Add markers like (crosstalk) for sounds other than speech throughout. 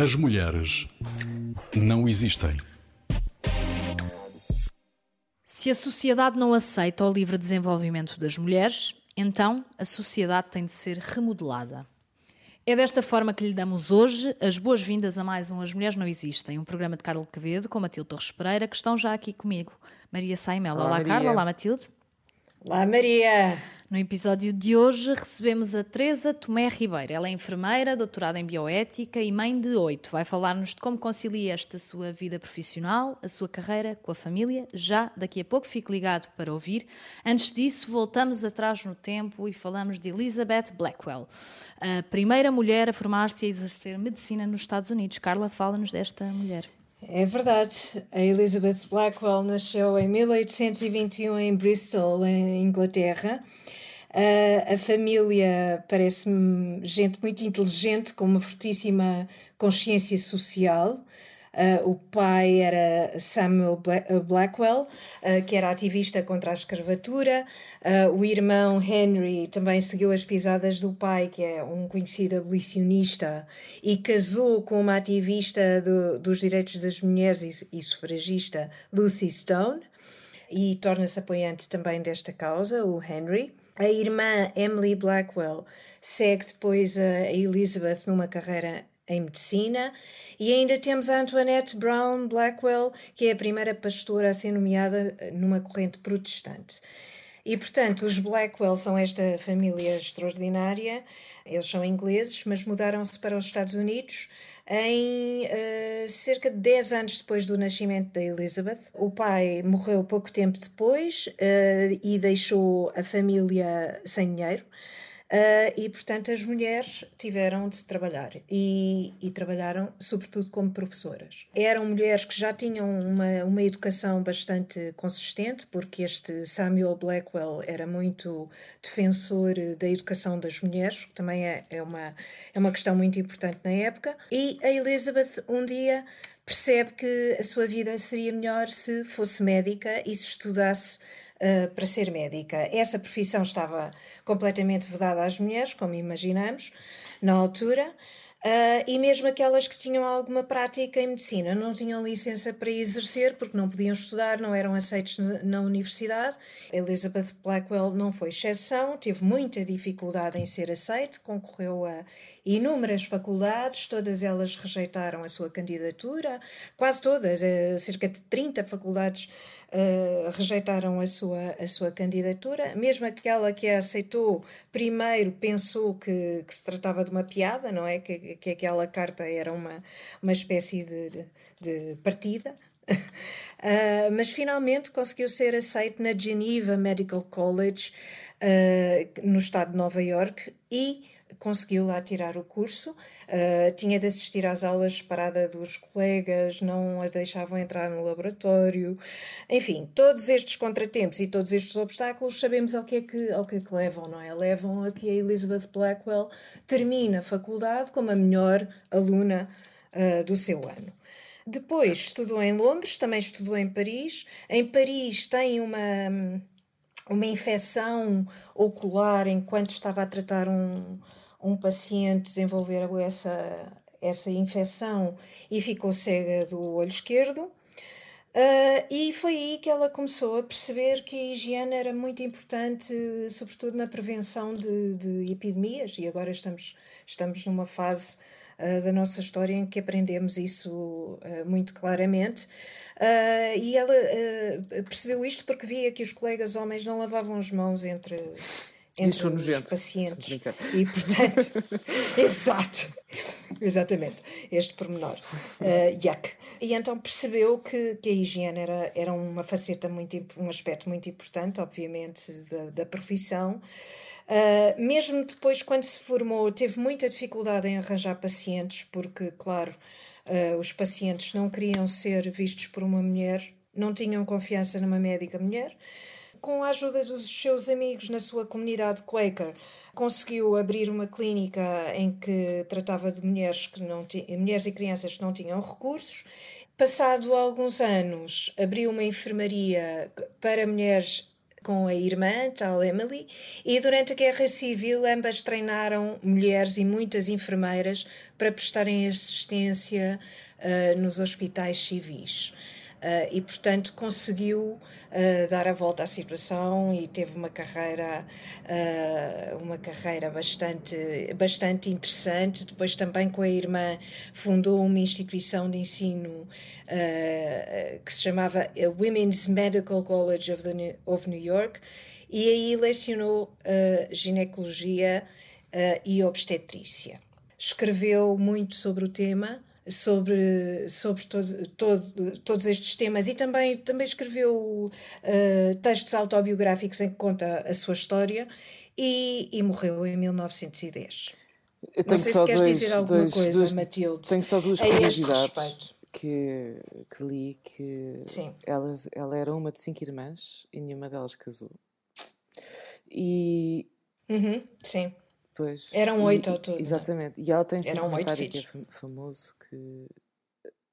As mulheres não existem. Se a sociedade não aceita o livre desenvolvimento das mulheres, então a sociedade tem de ser remodelada. É desta forma que lhe damos hoje as boas-vindas a mais um As Mulheres Não Existem, um programa de Carla Quevedo com Matilde Torres Pereira, que estão já aqui comigo. Maria Saimel. Olá, Olá Carla. Olá, Matilde. Olá, Maria! No episódio de hoje recebemos a Teresa Tomé Ribeiro. Ela é enfermeira, doutorada em bioética e mãe de oito. Vai falar-nos de como concilia esta sua vida profissional, a sua carreira com a família. Já daqui a pouco fique ligado para ouvir. Antes disso, voltamos atrás no tempo e falamos de Elizabeth Blackwell, a primeira mulher a formar-se e a exercer medicina nos Estados Unidos. Carla, fala-nos desta mulher. É verdade. A Elizabeth Blackwell nasceu em 1821 em Bristol, em Inglaterra. Uh, a família parece-me gente muito inteligente, com uma fortíssima consciência social. Uh, o pai era Samuel uh, Blackwell, uh, que era ativista contra a escravatura. o irmão Henry também seguiu as pisadas do pai, que é um conhecido abolicionista, e casou com uma ativista do, dos direitos das mulheres e, e sufragista, Lucy Stone, e torna-se apoiante também desta causa, o Henry. A irmã Emily Blackwell segue depois a Elizabeth numa carreira em medicina. E ainda temos a Antoinette Brown Blackwell, que é a primeira pastora a ser nomeada numa corrente protestante. E, portanto, os Blackwell são esta família extraordinária. Eles são ingleses, mas mudaram-se para os Estados Unidos em uh, cerca de 10 anos depois do nascimento da Elizabeth. O pai morreu pouco tempo depois uh, e deixou a família sem dinheiro. Uh, e, portanto, as mulheres tiveram de trabalhar e, e, trabalharam, sobretudo, como professoras. Eram mulheres que já tinham uma, uma educação bastante consistente, porque este Samuel Blackwell era muito defensor da educação das mulheres, que também é, é, uma, é uma questão muito importante na época. E a Elizabeth, um dia, percebe que a sua vida seria melhor se fosse médica e se estudasse uh, para ser médica. Essa profissão estava completamente vedada às mulheres, como imaginamos, na altura. Uh, e mesmo aquelas que tinham alguma prática em medicina não tinham licença para exercer porque não podiam estudar, não eram aceitos na universidade. Elizabeth Blackwell não foi exceção, teve muita dificuldade em ser aceite, concorreu a inúmeras faculdades, todas elas rejeitaram a sua candidatura, quase todas, uh, cerca de 30 faculdades uh, rejeitaram a sua, a sua candidatura. Mesmo aquela que a aceitou primeiro pensou que, que se tratava de uma piada, não é? Que, que aquela carta era uma, uma espécie de, de, partida. uh, (laughs) mas finalmente conseguiu ser aceito na Geneva Medical College, uh, no estado de Nova York, e conseguiu lá tirar o curso, uh, tinha de assistir às aulas parada dos colegas, não a deixavam entrar no laboratório. Enfim, todos estes contratempos e todos estes obstáculos sabemos ao que é que, ao que, é que levam, não é? Levam a que a Elizabeth Blackwell termine a faculdade como a melhor aluna uh, do seu ano. Depois estudou em Londres, também estudou em Paris. Em Paris tem uma, uma infecção ocular enquanto estava a tratar um, um paciente desenvolver essa, essa infecção e ficou cega do olho esquerdo. Uh, e foi aí que ela começou a perceber que a higiene era muito importante, sobretudo na prevenção de, de epidemias, e agora estamos, estamos numa fase uh, da nossa história em que aprendemos isso uh, muito claramente. e ela percebeu isto porque via que os colegas homens não lavavam as mãos entre entre os nojento. pacientes. E, portanto, (laughs) exato, exatamente, este pormenor. Uh, yuck. E então percebeu que, que a higiene era, era uma faceta muito, um aspecto muito importante, obviamente, da, da profissão. Uh, mesmo depois, quando se formou, teve muita dificuldade em arranjar pacientes, porque, claro, uh, os pacientes não queriam ser vistos por uma mulher, não tinham confiança numa médica mulher com a ajuda dos seus amigos na sua comunidade Quaker, conseguiu abrir uma clínica em que tratava de mulheres, que não mulheres e crianças que não tinham recursos. Passado alguns anos, abriu uma enfermaria para mulheres com a irmã, tal Emily, e durante a Guerra Civil ambas treinaram mulheres e muitas enfermeiras para prestarem assistência uh, nos hospitais civis. Uh, e, portanto, conseguiu uh, dar a volta à situação e teve uma carreira, uh, uma carreira bastante, bastante interessante. Depois, também com a irmã, fundou uma instituição de ensino que se chamava Women's Medical College of, the, of New York e aí lecionou ginecologia e obstetrícia. Escreveu muito sobre o tema sobre, sobre todo, todo, todos estes temas e também, também escreveu uh, textos autobiográficos em que conta a sua história e, e morreu em 1910. Eu Não sei se queres dois, dizer alguma dois, coisa, dois, Matilde. Tenho só duas curiosidades que, que li que elas, ela era uma de cinco irmãs e nenhuma delas casou. E uhum, sim. Pois. Eram oito ao todo. É? Exatamente. E ela tem sim um comentário que é famoso que,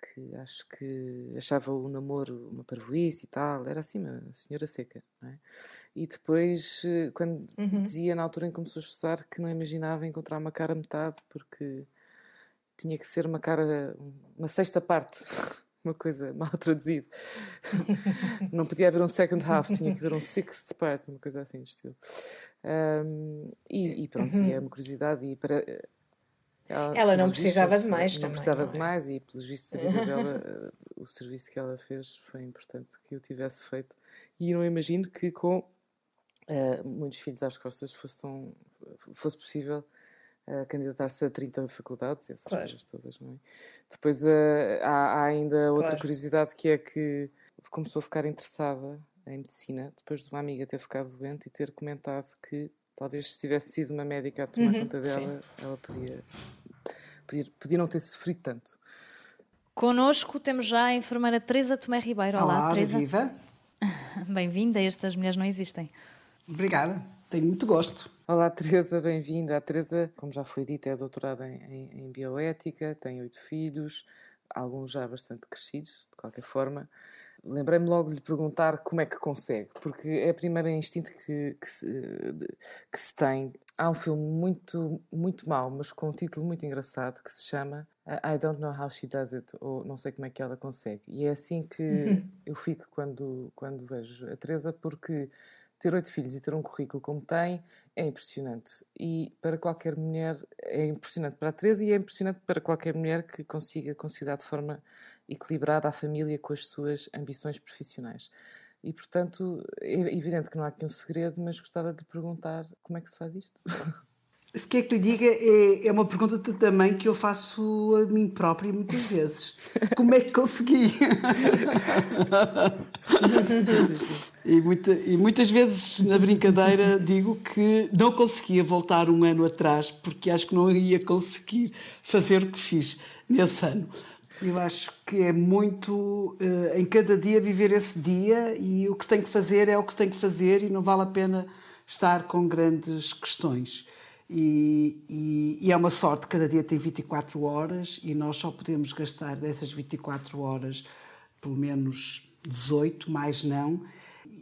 que acho que achava o namoro uma parvoíce e tal. Era assim uma senhora seca. É? E depois, eh, quando uhum. dizia na altura em que começou a estudar que não imaginava encontrar uma cara metade porque tinha que ser uma cara, uma sexta parte. (laughs) uma coisa mal (laughs) traduzida. não podia haver um second half, tinha que haver um sixth part, uma coisa assim de estilo. Um, e, e, pronto, e é uma curiosidade. E para, ela, ela não precisava de mais não também. precisava não é? de mais e, pelos vistos, a vida dela, eh, o serviço que ela fez foi importante que eu tivesse feito. E não imagino que com uh, muitos filhos às costas fosse, tão, fosse possível uh, candidatar-se a 30 faculdades, essas claro. coisas todas, não é? Depois uh, há, há, ainda outra claro. curiosidade que é que começou a ficar interessada em medicina, depois de uma amiga ter ficado doente e ter comentado que talvez se tivesse sido uma médica a tomar uhum, conta dela, sim. ela podia, podia, podia não ter sofrido tanto. Connosco temos já a enfermeira Teresa Tomé Ribeiro. Olá, Olá Teresa. viva. (laughs) Bem-vinda, estas mulheres não existem. Obrigada, tenho muito gosto. Olá, Teresa, bem-vinda. A Teresa, como já foi dito, é doutorada em, em, em bioética, tem oito filhos, alguns já bastante crescidos, de qualquer forma lembrei-me logo de lhe perguntar como é que consegue, porque é o primeiro instinto que, que, se, que se tem. Há um filme muito, muito mau, mas com um título muito engraçado que se chama I Don't Know How She Does It, ou não sei como é que ela consegue. E é assim que uhum. eu fico quando, quando vejo a Teresa, porque ter oito filhos e ter um currículo como tem é impressionante. E para qualquer mulher, é impressionante para a Teresa e é impressionante para qualquer mulher que consiga conciliar de forma equilibrada a família com as suas ambições profissionais. E, portanto, é evidente que não há aqui um segredo, mas gostava de lhe perguntar como é que se faz isto. (laughs) Se quer que lhe diga, é, é uma pergunta também que eu faço a mim própria muitas vezes. Como é que consegui? (laughs) e, muita, e muitas vezes, na brincadeira, digo que não conseguia voltar um ano atrás, porque acho que não ia conseguir fazer o que fiz nesse ano. Eu acho que é muito uh, em cada dia viver esse dia e o que tem que fazer é o que tem que fazer e não vale a pena estar com grandes questões. E, e, e, é uma sorte, cada dia tem 24 horas e nós só podemos gastar dessas 24 horas pelo menos 18, mais não.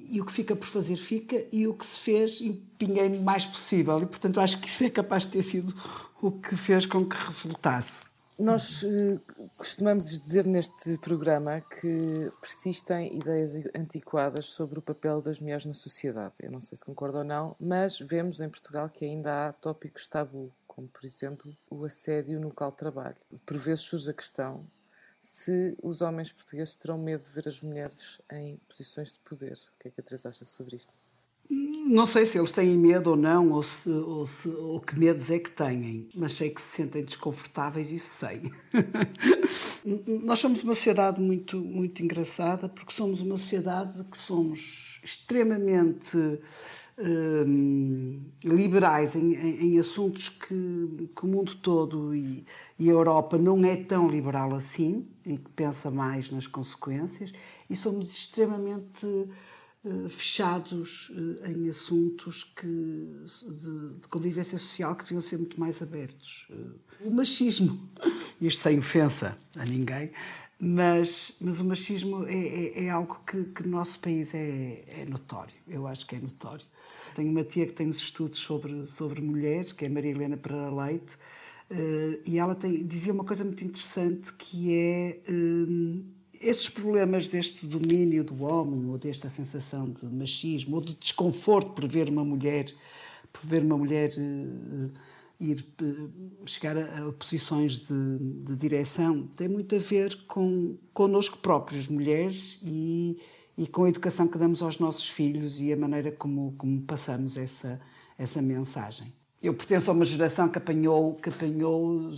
E o que fica por fazer, fica, e o que se fez, empenhei-me o mais possível. E, portanto, acho que isso é capaz de ter sido o que fez com que resultasse. Nós uh, costumamos dizer neste programa que persistem ideias antiquadas sobre o papel das mulheres na sociedade. Eu não sei se concordo ou não, mas vemos em Portugal que ainda há tópicos tabu, como por exemplo o assédio no local de trabalho. Por vezes surge a questão se os homens portugueses terão medo de ver as mulheres em posições de poder. O que é que a Teresa acha sobre isto? Não sei se eles têm medo ou não, ou, se, ou, se, ou que medos é que têm, mas sei que se sentem desconfortáveis, isso sei. (laughs) Nós somos uma sociedade muito, muito engraçada, porque somos uma sociedade que somos extremamente hum, liberais em, em, em, assuntos que, que, o mundo todo e, e a Europa não é tão liberal assim, e que pensa mais nas consequências, e somos extremamente fechados eh, em assuntos que, de, de, convivência social que deviam ser muito mais abertos. Eh, o machismo, (laughs) isto sem ofensa a ninguém, Mas, mas o machismo é, é, é algo que, que, no nosso país é, é, notório, eu acho que é notório. Tenho uma tia que tem uns estudos sobre, sobre mulheres, que é Maria Helena Pereira Leite, e ela tem, dizia uma coisa muito interessante que é uh, esses problemas deste domínio do homem, ou desta sensação de machismo, ou de desconforto por ver uma mulher, por ver uma mulher uh, ir chegar a, a posições de, de, direção, tem muito a ver com connosco próprios, mulheres, e, e com a educação que damos aos nossos filhos e a maneira como, como passamos essa, essa mensagem. Eu pertenço a uma geração que apanhou, que apanhou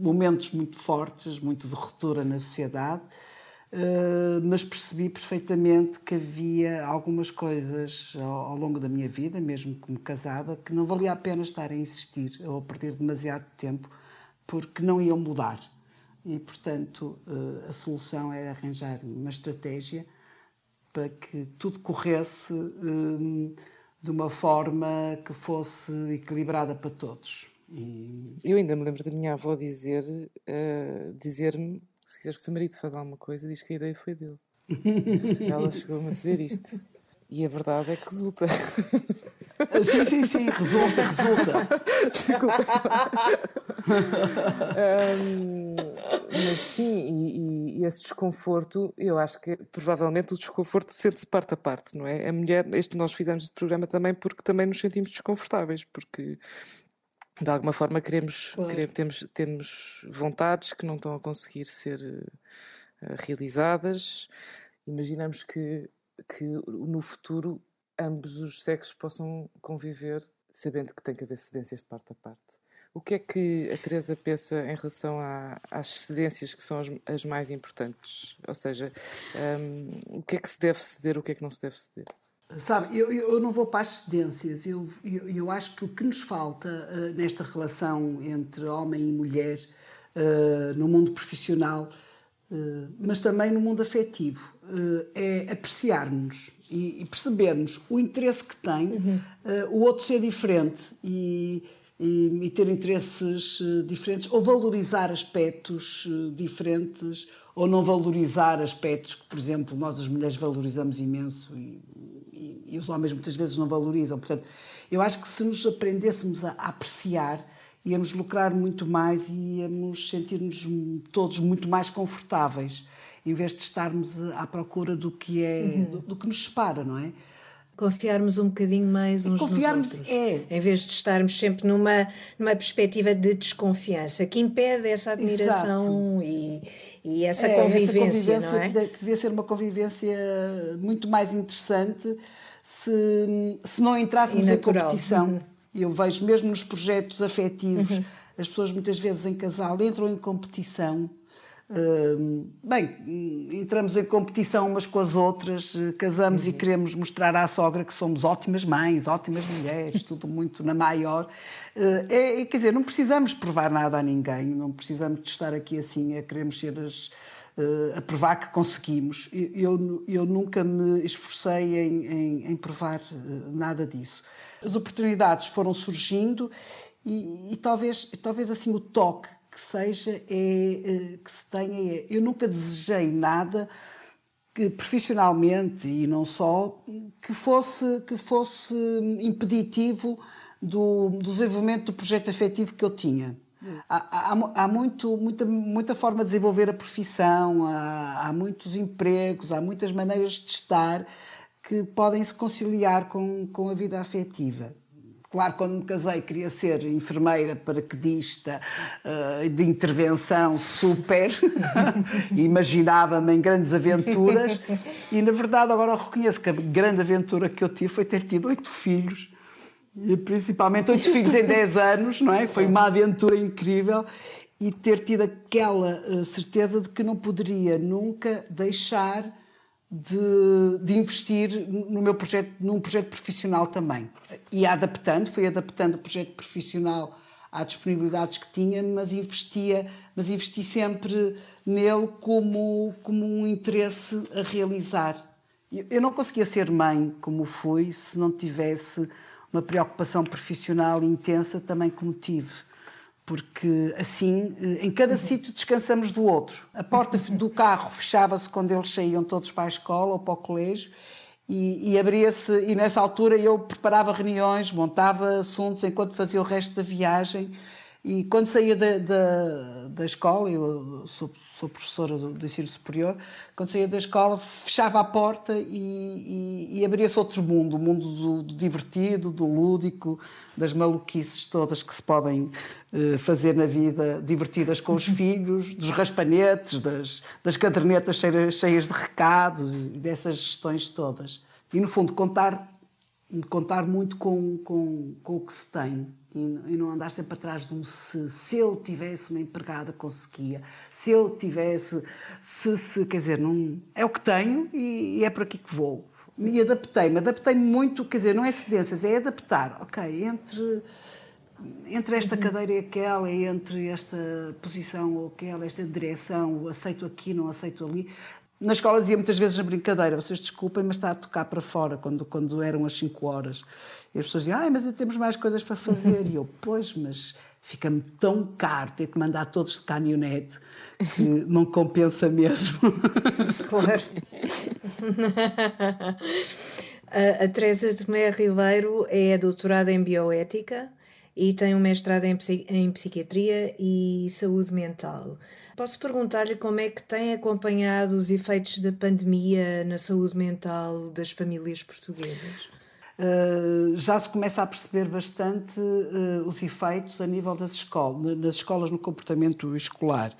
momentos muito fortes, muito de ruptura na sociedade, Uh, mas percebi perfeitamente que havia algumas coisas ao, ao, longo da minha vida, mesmo como casada, que não valia a pena estar a insistir ou a perder demasiado tempo, porque não iam mudar. E, portanto, uh, a solução era arranjar uma estratégia para que tudo corresse uh, de uma forma que fosse equilibrada para todos. E... Eu ainda me lembro da minha avó dizer, dizer-me se quiseres que o teu marido faça alguma coisa, diz que a ideia foi dele. (laughs) Ela chegou-me a dizer isto. E a verdade é que resulta. Sim, sim, sim, resulta, resulta. um, mas sim, e, e, esse desconforto, eu acho que provavelmente o desconforto sente-se parte a parte, não é? A mulher, este nós fizemos este programa também porque também nos sentimos desconfortáveis, porque de alguma forma queremos, claro. queremos temos, temos vontades que não estão a conseguir ser uh, realizadas. Imaginamos que, que no futuro ambos os sexos possam conviver sabendo que tem que haver cedências de parte a parte. O que é que a Teresa pensa em relação à, às cedências que são as, as mais importantes? Ou seja, um, o que é que se deve ceder, o que é que não se deve ceder? Sabe, eu, eu não vou para as cedências. Eu, eu, eu acho que o que nos falta uh, nesta relação entre homem e mulher, uh, no mundo profissional, uh, mas também no mundo afetivo, é apreciarmos e, e, percebermos o interesse que tem uhum. o outro ser diferente e, e, e, ter interesses diferentes, ou valorizar aspectos diferentes, ou não valorizar aspectos que, por exemplo, nós as mulheres valorizamos imenso e, e os homens muitas vezes não valorizam. Portanto, eu acho que se nos aprendêssemos a apreciar, íamos lucrar muito mais e íamos sentir-nos todos muito mais confortáveis, em vez de estarmos à procura do que é uhum. do, do, que nos separa, não é? Confiarmos um bocadinho mais uns confiarmos nos outros. É. Em vez de estarmos sempre numa, numa perspectiva de desconfiança, que impede essa admiração e, e essa, é, convivência, essa convivência, não é? Que devia ser uma convivência muito mais interessante se, se não entrássemos em competição. Uhum. Eu vejo mesmo nos projetos afetivos, uhum. as pessoas muitas vezes em casal entram em competição. Bem, entramos em competição umas com as outras, casamos uhum. e queremos mostrar à sogra que somos ótimas mães, ótimas mulheres, tudo muito na maior. Uh, é, quer dizer, não precisamos provar nada a ninguém, não precisamos de estar aqui assim a queremos ser as, uh, a provar que conseguimos. Eu, eu nunca me esforcei em, em, em provar nada disso. As oportunidades foram surgindo e, e, talvez, talvez assim o toque que seja é, uh, que se tenha é, eu nunca desejei nada que profissionalmente e não só que fosse que fosse impeditivo do, do desenvolvimento do projeto afetivo que eu tinha Há, há, há, muito, muita, muita forma de desenvolver a profissão, há, há, muitos empregos, há muitas maneiras de estar que podem se conciliar com, com a vida afetiva. Claro, quando me casei queria ser enfermeira, paraquedista, uh, de intervenção super, (laughs) imaginava-me em grandes aventuras. E, na verdade, agora reconheço que a grande aventura que eu tive foi ter tido oito filhos. E principalmente oito filhos em 10 anos, não é? Foi uma aventura incrível. E ter tido aquela uh, certeza de que não poderia nunca deixar de, de, investir no meu projeto, num projeto profissional também. E adaptando, fui adaptando o projeto profissional às disponibilidades que tinha, mas investia, mas investi sempre nele como, como um interesse a realizar. Eu não conseguia ser mãe como fui se não tivesse uma preocupação profissional intensa também como tive. Porque assim, eh, em cada sítio descansamos do outro. A porta do carro fechava-se quando eles saíam todos para a escola ou para o colégio e, e abria-se, e nessa altura eu preparava reuniões, montava assuntos enquanto fazia o resto da viagem. E quando saía da, da, da escola, eu sou, sou professora do, do, ensino superior, quando saía da escola fechava a porta e, e, e abria-se outro mundo, o mundo do, do, divertido, do lúdico, das maluquices todas que se podem uh, fazer na vida, divertidas com os (laughs) filhos, dos raspanetes, das, das cadernetas cheias, cheias de recados e dessas gestões todas. E, no fundo, contar, contar muito com, com, com o que se tem e, não andar sempre atrás de um se. Se eu tivesse uma empregada, conseguia. Se eu tivesse. Se, se, quer dizer, não, é o que tenho e, e é por aqui que vou. E adaptei-me. Adaptei-me muito, quer dizer, não é cedências, é adaptar. Ok, entre entre esta uhum. cadeira e aquela, entre esta posição ou aquela, esta direção, aceito aqui, não aceito ali. Na escola dizia muitas vezes na brincadeira, vocês desculpem, mas está a tocar para fora, quando, quando eram as 5 horas. E as pessoas diziam, ah, mas temos mais coisas para fazer. E eu, pois, mas fica-me tão caro ter que mandar todos de caminhonete que não compensa mesmo. (laughs) Claro. a, a Teresa Tomé Ribeiro é doutorada em bioética e tem um mestrado em, em psiquiatria e saúde mental. Posso perguntar-lhe como é que tem acompanhado os efeitos da pandemia na saúde mental das famílias portuguesas? Uh, já se começa a perceber bastante uh, os efeitos a nível das escolas, nas escolas no comportamento escolar,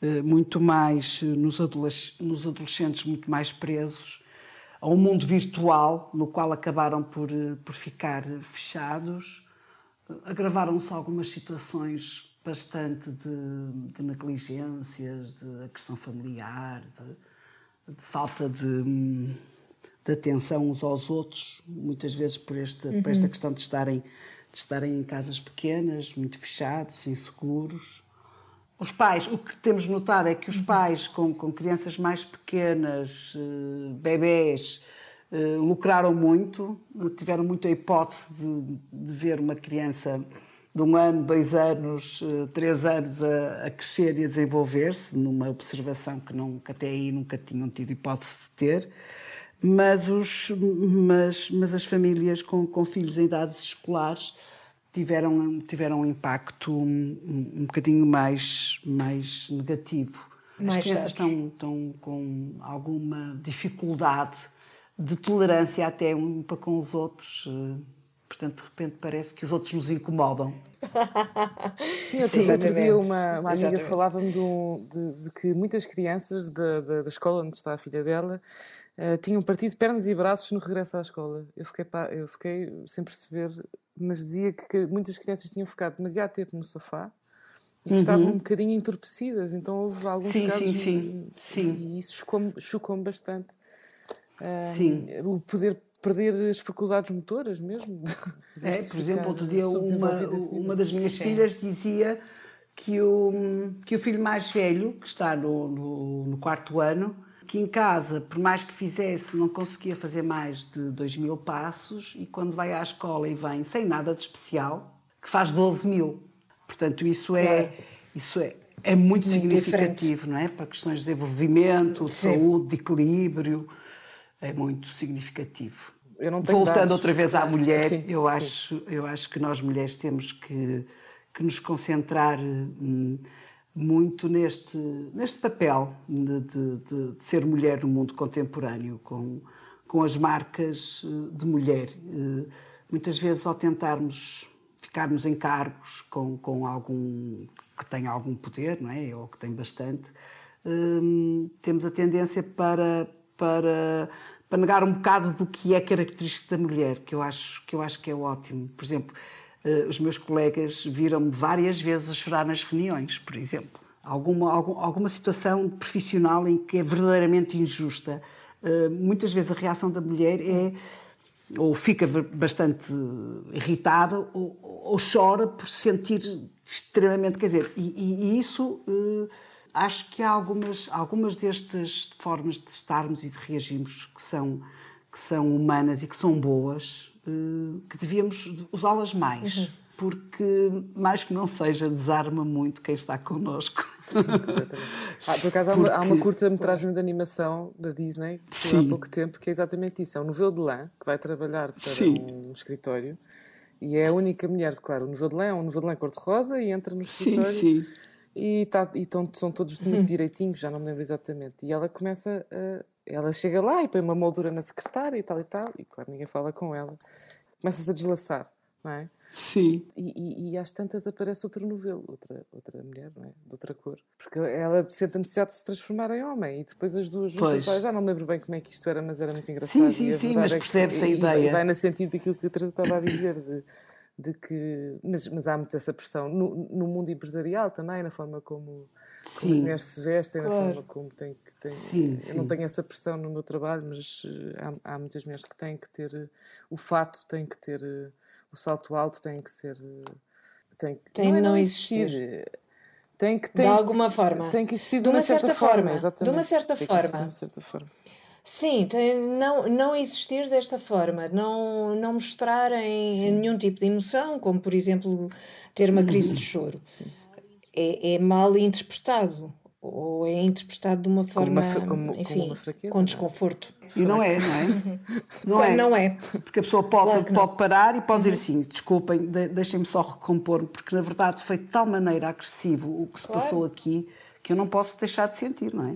uh, muito mais nos adolescentes muito mais presos a um mundo virtual no qual acabaram por, por ficar fechados. Agravaram-se algumas situações bastante de, de negligências, de agressão familiar, de, de falta de hum, de atenção uns aos outros, muitas vezes por, este, uhum. por esta uhum. questão de estarem, de estarem em casas pequenas, muito fechados, inseguros. Os pais, o que temos notado é que os uhum. pais com, com crianças mais pequenas, uh, bebés, uh, lucraram muito, tiveram muita hipótese de, de ver uma criança de um ano, dois anos, uh, três anos a, a crescer e a desenvolver-se, numa observação que, não, que até aí nunca tinham tido hipótese de ter mas, os, mas, mas as famílias com, com filhos em idades escolares tiveram, tiveram um impacto um, um bocadinho mais, mais negativo. Mais as crianças estão, estão com alguma dificuldade de tolerância até um para com os outros. Portanto, de repente parece que os outros nos incomodam. (laughs) Sim, outro, Sim, outro dia uma, uma amiga falava-me de, de, que muitas crianças da, da, da, escola onde está a filha dela uh, tinham partido pernas e braços no regresso à escola. Eu fiquei, eu fiquei sem perceber, mas dizia que, que muitas crianças tinham ficado demasiado tempo no sofá e uhum. estavam um bocadinho entorpecidas. Então houve alguns sim, casos sim, sim, sim. e isso chocou-me chocou bastante. Uh, sim. O poder perder as faculdades motoras mesmo. É, por exemplo, outro dia uma, assim, uma das minhas sim. filhas dizia que o, que o filho mais velho, que está no, no, no quarto ano, que em casa, por mais que fizesse, não conseguia fazer mais de 2 mil passos e quando vai à escola e vem sem nada de especial, que faz 12 mil. Portanto, isso é, isso é, é muito, muito significativo, diferente. não é? Para questões de desenvolvimento, Sim. saúde, de equilíbrio, é muito significativo. Voltando dados, outra vez à mulher, sim, eu, sim. Acho, eu acho que nós mulheres temos que, que nos concentrar. Hum, muito neste, neste papel de, de, de, ser mulher no mundo contemporâneo, com, com as marcas eh, de mulher. Eh, muitas vezes, ao tentarmos ficarmos em cargos com, com algum que tem algum poder, não é? ou que tem bastante, hum, temos a tendência para, para, para negar um bocado do que é característico da mulher, que eu acho que, eu acho que é ótimo. Por exemplo, Uh, os meus colegas viram-me várias vezes a chorar nas reuniões, por exemplo. Alguma, algum, alguma situação profissional em que é verdadeiramente injusta. Uh, muitas vezes a reação da mulher é ou fica bastante irritada ou, ou chora por se sentir extremamente. Quer dizer, e, e isso uh, acho que há algumas, algumas destas formas de estarmos e de reagirmos que são, que são humanas e que são boas, eh, que devíamos usá-las mais. Uhum. porque, mais que não seja, desarma muito quem está connosco. Sim, ah, por acaso, há uma, há uma curta-metragem de animação da Disney, que há pouco tempo, que é exatamente isso. É um novelo de lã, que vai trabalhar para Sim. um escritório, e é a única mulher, claro, o novelo de lã é um novelo de lã cor-de-rosa, e entra no escritório... Sim, sim. E, tá, e tão, são todos muito direitinhos, já não me lembro exatamente. E ela começa a, Ela chega lá e põe uma moldura na secretária e tal e tal, e claro, ninguém fala com ela. Começa-se a deslaçar, não é? Sim. E, e, e, às tantas aparece outro novelo, outra, outra mulher, não é? De outra cor. Porque ela sente a necessidade de se transformar em homem e depois as duas juntas. Vai, já não me lembro bem como é que isto era, mas era muito engraçado. Sim, sim, sim, mas percebe-se é a ideia. E vai no sentido daquilo que a Teresa estava a dizer, de, de que. Mas, mas há muito essa pressão no, no mundo empresarial também, na forma como. Sim. Como as mulheres se vestem, claro. na forma como tem que. Tem, sim, eu sim. não tenho essa pressão no meu trabalho, mas eh, há, há muitas mulheres que têm que ter. Eh, o fato tem que ter eh, o salto alto tem que ser. Tem, tem não, é não existir. existir. Tem que, tem, de alguma forma. Tem que existir de, uma, certa, certa forma. forma de uma certa forma. Sim, tem, não, não existir desta forma, não, não mostrar em, nenhum tipo de emoção, como por exemplo ter uma crise de choro. É, é mal interpretado ou é interpretado de uma forma, como uma, como, enfim, como uma fraqueza, com é? desconforto. E não é, não é? (laughs) Não é. não é. Porque a pessoa pode, claro pode parar e pode dizer assim, desculpem, deixem-me só recompor-me, porque na verdade foi de tal maneira agressivo o que se claro. passou aqui que eu não posso deixar de sentir, não é?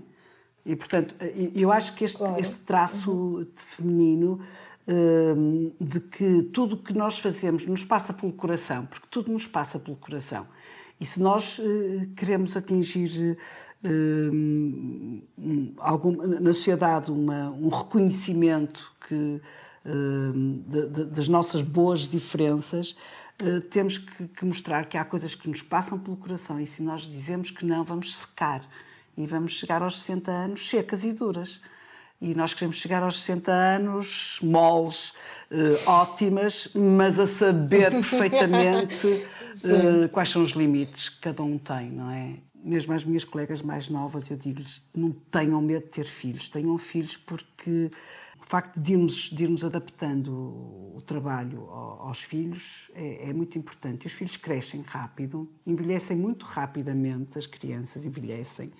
E portanto, eu acho que este, claro. este traço uhum. feminino hum, de que tudo o que nós fazemos nos passa pelo coração, porque tudo nos passa pelo coração. E se nós uh, queremos atingir um, algum, na sociedade uma, um reconhecimento que, um, de, de, das nossas boas diferenças, uh, temos que, que, mostrar que há coisas que nos passam pelo coração e se nós dizemos que não, vamos secar e vamos chegar aos 60 anos secas e duras. E nós queremos chegar aos 60 anos moles, uh, ótimas, mas a saber (laughs) perfeitamente uh, quais são os limites que cada um tem, não é? mesmo às minhas colegas mais novas, eu digo-lhes: não tenham medo de ter filhos, tenham filhos porque facto de irmos, de irmos adaptando o trabalho aos filhos é, é, muito importante. Os filhos crescem rápido, envelhecem muito rapidamente, as crianças envelhecem,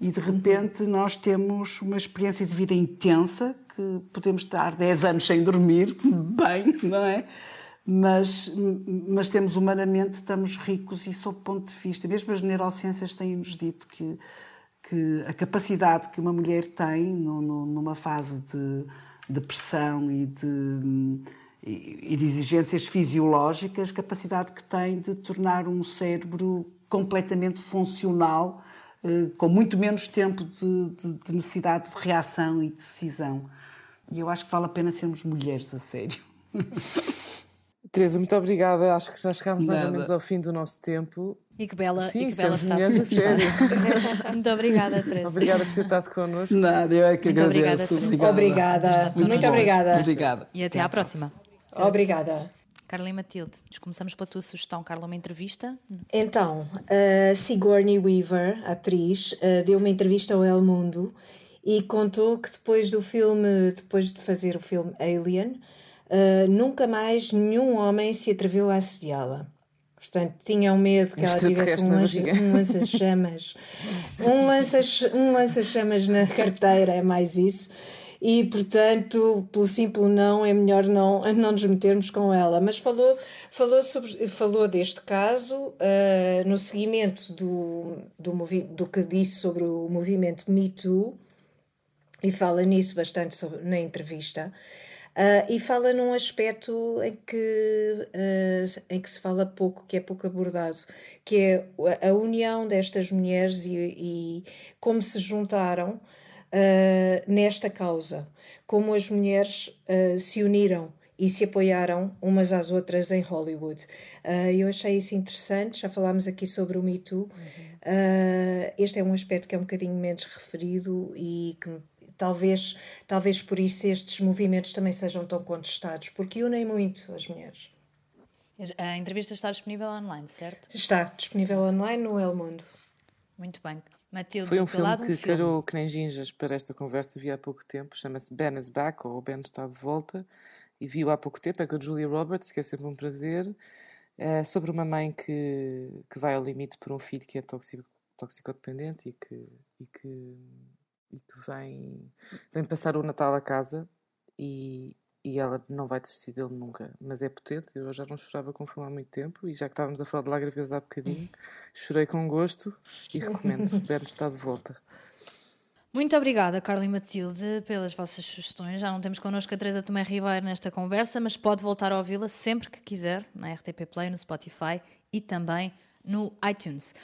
e de repente nós temos uma experiência de vida intensa, que podemos estar 10 anos sem dormir, (laughs) bem, não é? mas, mas temos humanamente, estamos ricos e sob o ponto de vista, mesmo as neurociências têm-nos dito que, que a capacidade que uma mulher tem no, no, numa fase de, de pressão e de, e de exigências fisiológicas, capacidade que tem de tornar um cérebro completamente funcional, eh, com muito menos tempo de, de, de necessidade de reação e de decisão. E eu acho que vale a pena sermos mulheres a sério. (laughs) Teresa, muito obrigada. Acho que já chegámos mais ou menos ao fim do nosso tempo. E que bela, Sim, e que bela mulheres a sério. (laughs) muito obrigada, Teresa. Obrigada por ter estado connosco. Nada, eu é que muito agradeço. Obrigada. Obrigada. obrigada. Muito obrigada. Obrigada. E até, até à próxima. próxima. Obrigada. Carla e Matilde, começamos pela tua sugestão, Carla, uma entrevista? Então, uh, Sigourney Weaver, atriz, uh, deu uma entrevista ao El Mundo e contou que depois do filme, depois de fazer o filme Alien, uh, nunca mais nenhum homem se atreveu a assediá-la. Portanto, tinham medo que ela tivesse um, um lança-chamas. um lança-chamas um lança na carteira, é mais isso. E, portanto, pelo simples não, é melhor não, não nos metermos com ela. Mas falou, falou, sobre, falou deste caso uh, no seguimento do, do, do que disse sobre o movimento Me Too, e fala nisso bastante sobre, na entrevista. Uh, e fala num aspecto em que, uh, em que se fala pouco, que é pouco abordado, que é a união destas mulheres e, e como se juntaram uh, nesta causa, como as mulheres se uniram e se apoiaram umas às outras em Hollywood. eu achei isso interessante, já falámos aqui sobre o Me Too. Uhum. este é um aspecto que é um bocadinho menos referido e que talvez, talvez por isso estes movimentos também sejam tão contestados, porque unem muito as mulheres. A entrevista está disponível online, certo? Está disponível online no El Mundo. Muito bem. Matilde, Foi um filme lado, que um calhou que nem ginjas para esta conversa, vi há pouco tempo, chama-se Ben is Back, ou Ben está de volta, e vi-o há pouco tempo, é com a Julia Roberts, que é sempre um prazer, É sobre uma mãe que, que vai ao limite por um filho que é tóxico, toxicodependente e que, e que, e que vem, vem passar o Natal a casa e, e ela não vai desistir dele nunca, mas é potente. Eu já não chorava com fome há muito tempo e já que estávamos a falar de lágrimas há bocadinho, (laughs) chorei com gosto e recomendo. (laughs) Berno está de volta. Muito obrigada, Carla e Matilde, pelas vossas sugestões. Já não temos connosco a Teresa Tomé Ribeiro nesta conversa, mas pode voltar a ouvi-la sempre que quiser, na RTP Play, no Spotify e também no iTunes.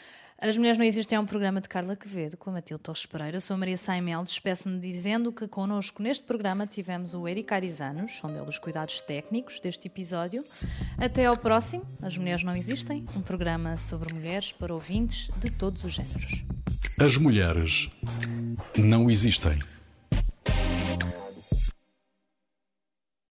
As Mulheres Não Existem é um programa de Carla Quevedo com a Matilde Torres Pereira. Sou Maria Saimel, despeço-me dizendo que connosco neste programa tivemos o Eric Arizanos, são dele os cuidados técnicos deste episódio. Até ao próximo, As Mulheres Não Existem, um programa sobre mulheres para ouvintes de todos os géneros. As mulheres não existem.